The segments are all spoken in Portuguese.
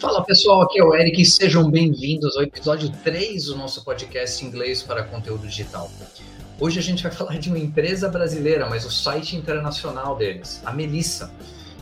Fala pessoal, aqui é o Eric e sejam bem-vindos ao episódio 3 do nosso podcast Inglês para Conteúdo Digital. Hoje a gente vai falar de uma empresa brasileira, mas o site internacional deles, a Melissa.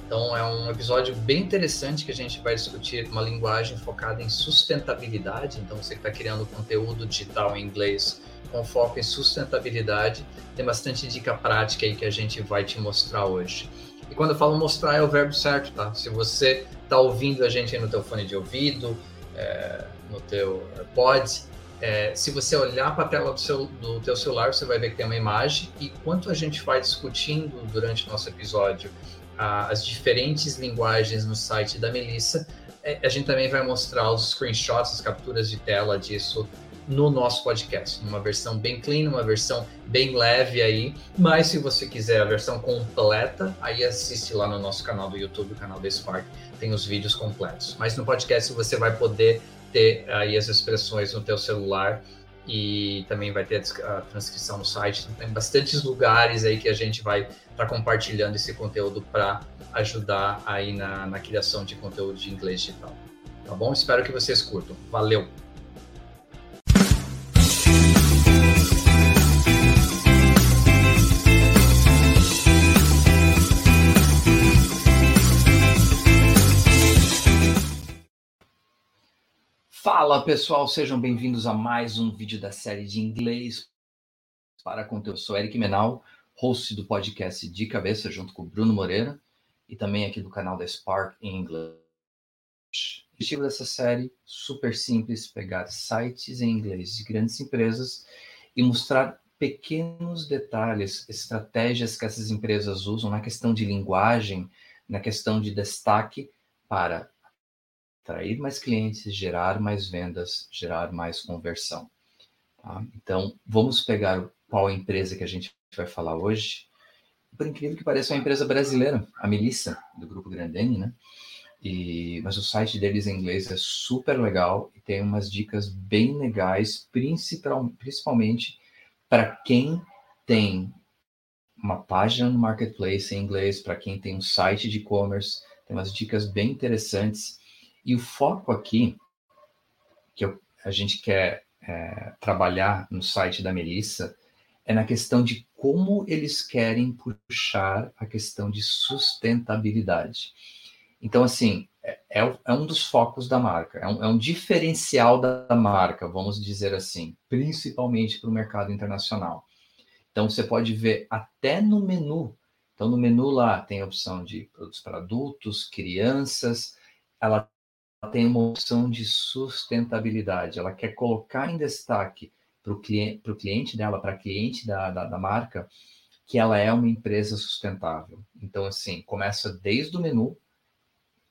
Então é um episódio bem interessante que a gente vai discutir uma linguagem focada em sustentabilidade. Então você que está criando conteúdo digital em inglês com foco em sustentabilidade, tem bastante dica prática aí que a gente vai te mostrar hoje. E quando eu falo mostrar é o verbo certo, tá? Se você está ouvindo a gente aí no teu fone de ouvido, é, no teu pod, é, se você olhar para a tela do, seu, do teu celular, você vai ver que tem uma imagem. E quanto a gente vai discutindo durante o nosso episódio a, as diferentes linguagens no site da Melissa, é, a gente também vai mostrar os screenshots, as capturas de tela disso no nosso podcast, numa versão bem clean, uma versão bem leve aí. Mas se você quiser a versão completa, aí assiste lá no nosso canal do YouTube, o canal da Spark, tem os vídeos completos. Mas no podcast você vai poder ter aí as expressões no teu celular e também vai ter a transcrição no site. Então, tem bastantes lugares aí que a gente vai estar tá compartilhando esse conteúdo para ajudar aí na, na criação de conteúdo de inglês digital. Tá bom? Espero que vocês curtam. Valeu! Fala pessoal, sejam bem-vindos a mais um vídeo da série de inglês para conteúdo. Eu sou Eric Menal, host do podcast De Cabeça, junto com Bruno Moreira e também aqui do canal da Spark English. O objetivo dessa série, super simples, pegar sites em inglês de grandes empresas e mostrar pequenos detalhes, estratégias que essas empresas usam na questão de linguagem, na questão de destaque para atrair mais clientes, gerar mais vendas, gerar mais conversão. Tá? Então, vamos pegar qual empresa que a gente vai falar hoje. Por incrível que pareça, é uma empresa brasileira, a Melissa, do Grupo Grandene, né? E, mas o site deles em inglês é super legal e tem umas dicas bem legais, principal, principalmente para quem tem uma página no marketplace em inglês, para quem tem um site de e-commerce, tem umas dicas bem interessantes e o foco aqui, que eu, a gente quer é, trabalhar no site da Melissa, é na questão de como eles querem puxar a questão de sustentabilidade. Então, assim, é, é, é um dos focos da marca, é um, é um diferencial da marca, vamos dizer assim, principalmente para o mercado internacional. Então, você pode ver até no menu. Então, no menu lá tem a opção de produtos para adultos, crianças, ela tem uma opção de sustentabilidade. Ela quer colocar em destaque para o cliente, cliente dela, para cliente da, da, da, marca, que ela é uma empresa sustentável. Então, assim, começa desde o menu.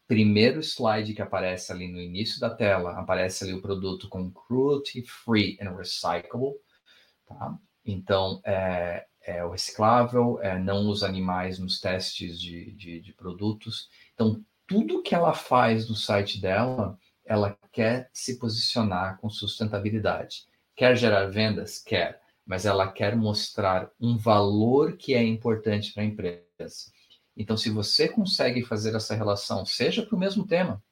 Primeiro slide que aparece ali no início da tela, aparece ali o produto com cruelty free and recyclable. Tá? Então, é, é o reciclável, é, não usa animais nos testes de, de, de produtos. Então, tudo que ela faz no site dela, ela quer se posicionar com sustentabilidade. Quer gerar vendas? Quer, mas ela quer mostrar um valor que é importante para a empresa. Então, se você consegue fazer essa relação, seja para o mesmo tema,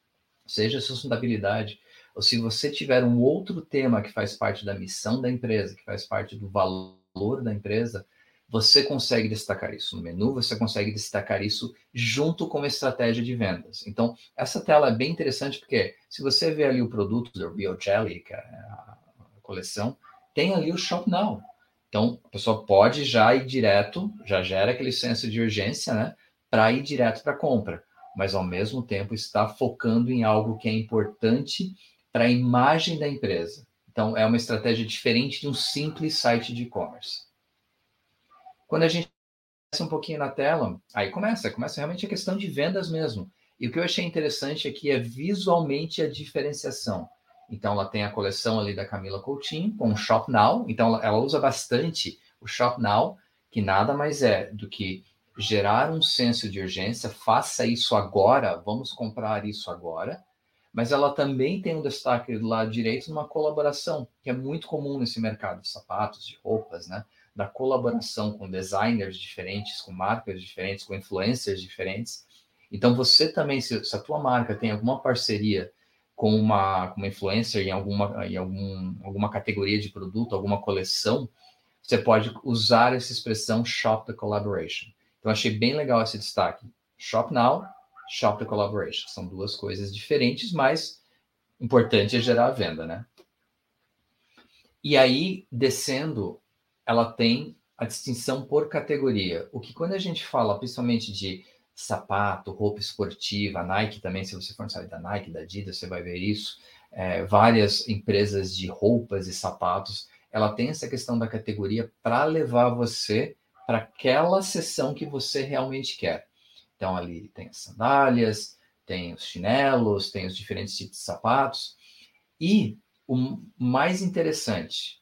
seja sustentabilidade, ou se você tiver um outro tema que faz parte da missão da empresa, que faz parte do valor da empresa, você consegue destacar isso no menu, você consegue destacar isso junto com uma estratégia de vendas. Então, essa tela é bem interessante porque se você vê ali o produto do Real Jelly, que é a coleção, tem ali o Shop Now. Então, a pessoa pode já ir direto, já gera aquele senso de urgência, né, para ir direto para a compra, mas ao mesmo tempo está focando em algo que é importante para a imagem da empresa. Então, é uma estratégia diferente de um simples site de e-commerce. Quando a gente um pouquinho na tela, aí começa, começa realmente a questão de vendas mesmo. E o que eu achei interessante aqui é visualmente a diferenciação. Então, ela tem a coleção ali da Camila Coutinho com o Shop Now. Então, ela usa bastante o Shop Now, que nada mais é do que gerar um senso de urgência. Faça isso agora, vamos comprar isso agora. Mas ela também tem um destaque do lado direito numa colaboração, que é muito comum nesse mercado de sapatos, de roupas, né? Da colaboração com designers diferentes, com marcas diferentes, com influencers diferentes. Então, você também, se, se a tua marca tem alguma parceria com uma, com uma influencer em, alguma, em algum, alguma categoria de produto, alguma coleção, você pode usar essa expressão shop the collaboration. Então, achei bem legal esse destaque. Shop now, shop the collaboration. São duas coisas diferentes, mas importante é gerar a venda, né? E aí, descendo, ela tem a distinção por categoria. O que quando a gente fala principalmente de sapato, roupa esportiva, Nike também, se você for no site da Nike, da Adidas, você vai ver isso. É, várias empresas de roupas e sapatos, ela tem essa questão da categoria para levar você para aquela sessão que você realmente quer. Então ali tem as sandálias, tem os chinelos, tem os diferentes tipos de sapatos. E o mais interessante,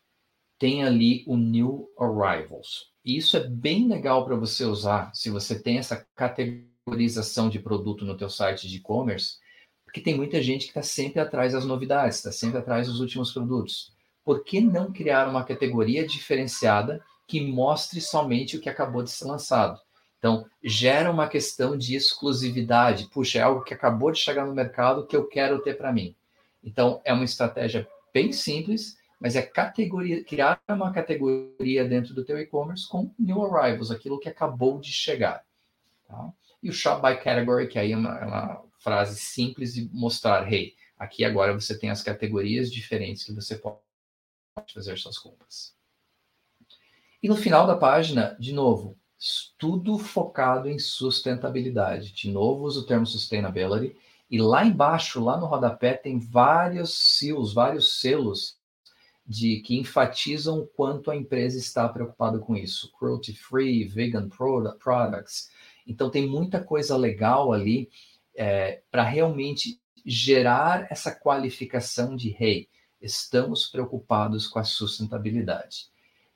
tem ali o New Arrivals. E isso é bem legal para você usar se você tem essa categorização de produto no teu site de e-commerce, porque tem muita gente que está sempre atrás das novidades, está sempre atrás dos últimos produtos. Por que não criar uma categoria diferenciada que mostre somente o que acabou de ser lançado? Então, gera uma questão de exclusividade. Puxa, é algo que acabou de chegar no mercado que eu quero ter para mim. Então, é uma estratégia bem simples, mas é categoria, criar uma categoria dentro do teu e-commerce com new arrivals, aquilo que acabou de chegar. Tá? E o shop by category, que aí é uma, é uma frase simples de mostrar, hey, aqui agora você tem as categorias diferentes que você pode fazer suas compras. E no final da página, de novo, tudo focado em sustentabilidade. De novo, uso o termo sustainability. E lá embaixo, lá no rodapé, tem vários seals, vários selos de que enfatizam o quanto a empresa está preocupada com isso. Cruelty free, vegan products. Então tem muita coisa legal ali é, para realmente gerar essa qualificação de hey, estamos preocupados com a sustentabilidade.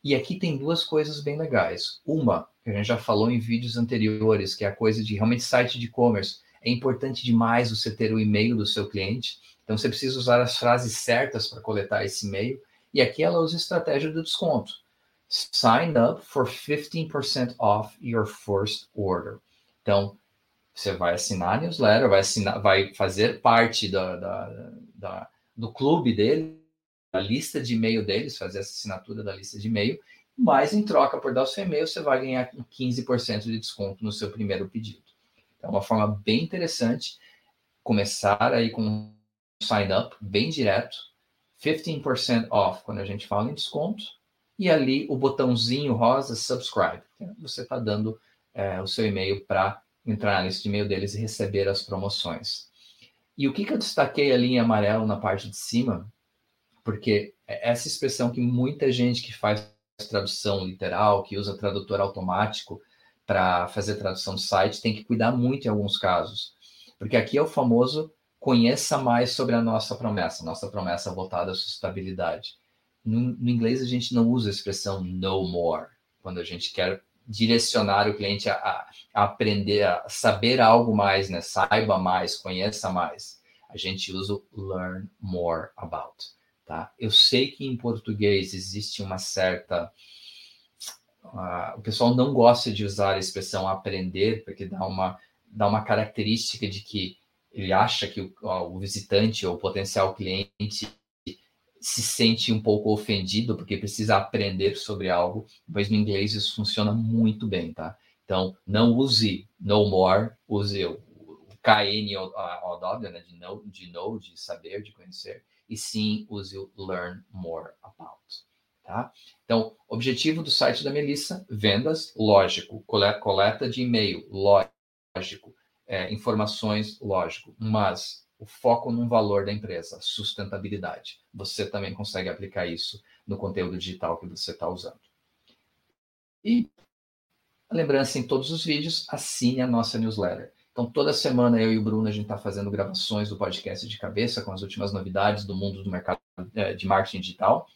E aqui tem duas coisas bem legais. Uma, que a gente já falou em vídeos anteriores, que é a coisa de realmente site de e-commerce. É importante demais você ter o e-mail do seu cliente. Então você precisa usar as frases certas para coletar esse e-mail. E aqui ela usa a estratégia do desconto. Sign up for 15% off your first order. Então, você vai assinar a newsletter, vai, assinar, vai fazer parte da, da, da, do clube dele, da lista de e-mail deles, fazer essa assinatura da lista de e-mail, mas em troca por dar o seu e-mail, você vai ganhar 15% de desconto no seu primeiro pedido. Então, é uma forma bem interessante começar aí com um sign up bem direto, 15% off quando a gente fala em desconto, e ali o botãozinho rosa subscribe. Você está dando é, o seu e-mail para entrar nesse e-mail deles e receber as promoções. E o que, que eu destaquei ali em amarelo na parte de cima, porque é essa expressão que muita gente que faz tradução literal, que usa tradutor automático para fazer tradução de site, tem que cuidar muito em alguns casos. Porque aqui é o famoso conheça mais sobre a nossa promessa, nossa promessa voltada à sustentabilidade. No, no, inglês, a gente não usa a expressão know more, quando a gente quer direcionar o cliente a, a, aprender, a saber algo mais, né? saiba mais, conheça mais. A gente usa o learn more about. Tá? Eu sei que em português existe uma certa. Uh, o pessoal não gosta de usar a expressão aprender, porque dá uma, dá uma característica de que ele acha que o, o visitante ou o potencial cliente se sente um pouco ofendido porque precisa aprender sobre algo, mas no inglês isso funciona muito bem, tá? Então, não use no more, use o, o KN OW, né, de know, de know, de saber, de conhecer, e sim use o learn more about, tá? Então, objetivo do site da Melissa, vendas, lógico, coleta de e-mail, lógico, é, informações, lógico, mas o foco no valor da empresa, sustentabilidade. Você também consegue aplicar isso no conteúdo digital que você está usando. E a lembrança em todos os vídeos, assine a nossa newsletter. Então, toda semana eu e o Bruno, a gente está fazendo gravações do podcast de cabeça com as últimas novidades do mundo do mercado é, de marketing digital.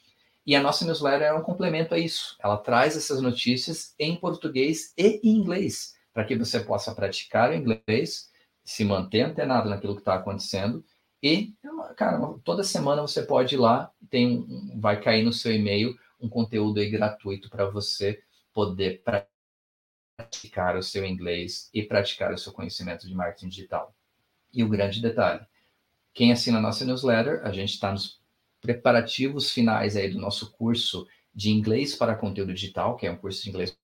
E a nossa newsletter é um complemento a isso. Ela traz essas notícias em português e em inglês para que você possa praticar o inglês, se manter antenado naquilo que está acontecendo e, cara, toda semana você pode ir lá, tem vai cair no seu e-mail um conteúdo aí gratuito para você poder praticar o seu inglês e praticar o seu conhecimento de marketing digital. E o grande detalhe, Quem assina a nossa newsletter, a gente está nos preparativos finais aí do nosso curso de inglês para conteúdo digital, que é um curso de inglês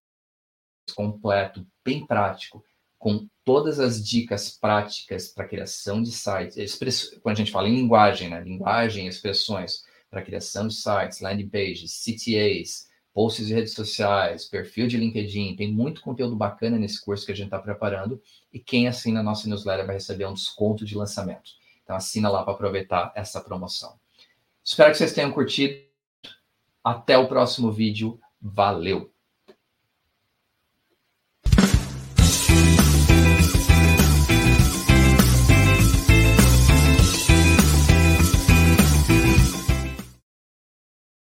completo, bem prático, com todas as dicas práticas para criação de sites, quando a gente fala em linguagem, né? Linguagem, expressões para criação de sites, landing pages, CTAs, posts de redes sociais, perfil de LinkedIn, tem muito conteúdo bacana nesse curso que a gente está preparando e quem assina a nossa newsletter vai receber um desconto de lançamento. Então assina lá para aproveitar essa promoção. Espero que vocês tenham curtido. Até o próximo vídeo. Valeu!